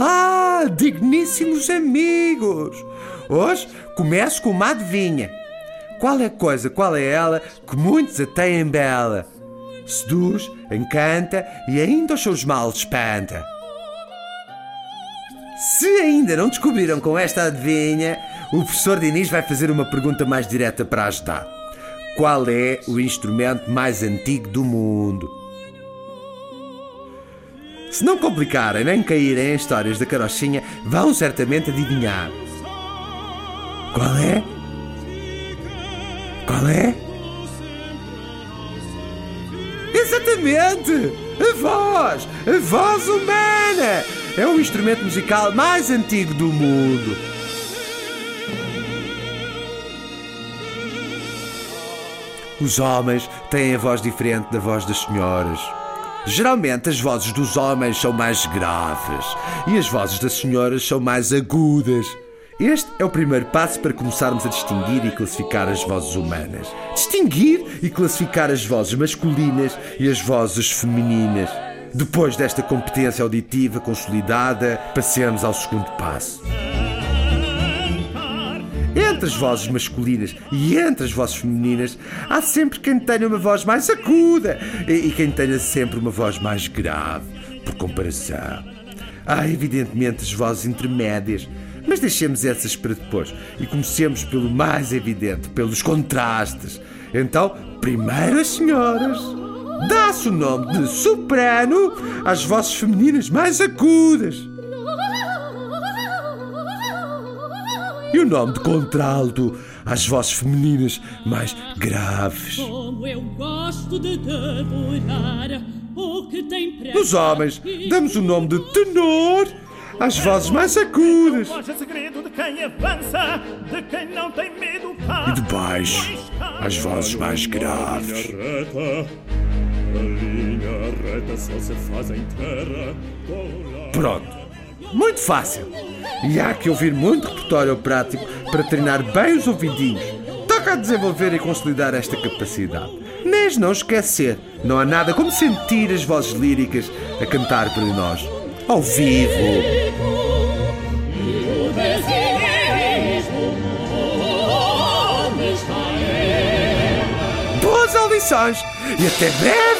Olá, digníssimos amigos! Hoje começo com uma adivinha. Qual é a coisa, qual é ela que muitos a têm bela? Seduz, encanta e ainda os seus males espanta. Se ainda não descobriram com esta adivinha, o professor Diniz vai fazer uma pergunta mais direta para ajudar. Qual é o instrumento mais antigo do mundo? Se não complicarem nem caírem em histórias da carochinha, vão certamente adivinhar. Qual é? Qual é? Exatamente! A voz! A voz humana! É o instrumento musical mais antigo do mundo. Os homens têm a voz diferente da voz das senhoras. Geralmente as vozes dos homens são mais graves e as vozes das senhoras são mais agudas. Este é o primeiro passo para começarmos a distinguir e classificar as vozes humanas. Distinguir e classificar as vozes masculinas e as vozes femininas. Depois desta competência auditiva consolidada, passemos ao segundo passo. Entre as vozes masculinas e entre as vozes femininas, há sempre quem tenha uma voz mais aguda e quem tenha sempre uma voz mais grave, por comparação. Há, evidentemente, as vozes intermédias, mas deixemos essas para depois e comecemos pelo mais evidente, pelos contrastes. Então, primeiro as senhoras. Dá-se o nome de soprano às vozes femininas mais agudas. E o nome de contralto às vozes femininas mais graves. Como eu gosto de devorar o que tem pressa. Nos homens, damos o nome de tenor às vozes mais agudas. Medo. E de baixo, às vozes mais graves. Pronto. Muito fácil. E há que ouvir muito repertório prático para treinar bem os ouvidinhos. Toca a desenvolver e consolidar esta capacidade. Mas não esquecer, não há nada como sentir as vozes líricas a cantar para nós. Ao vivo. Boas audições e até breve!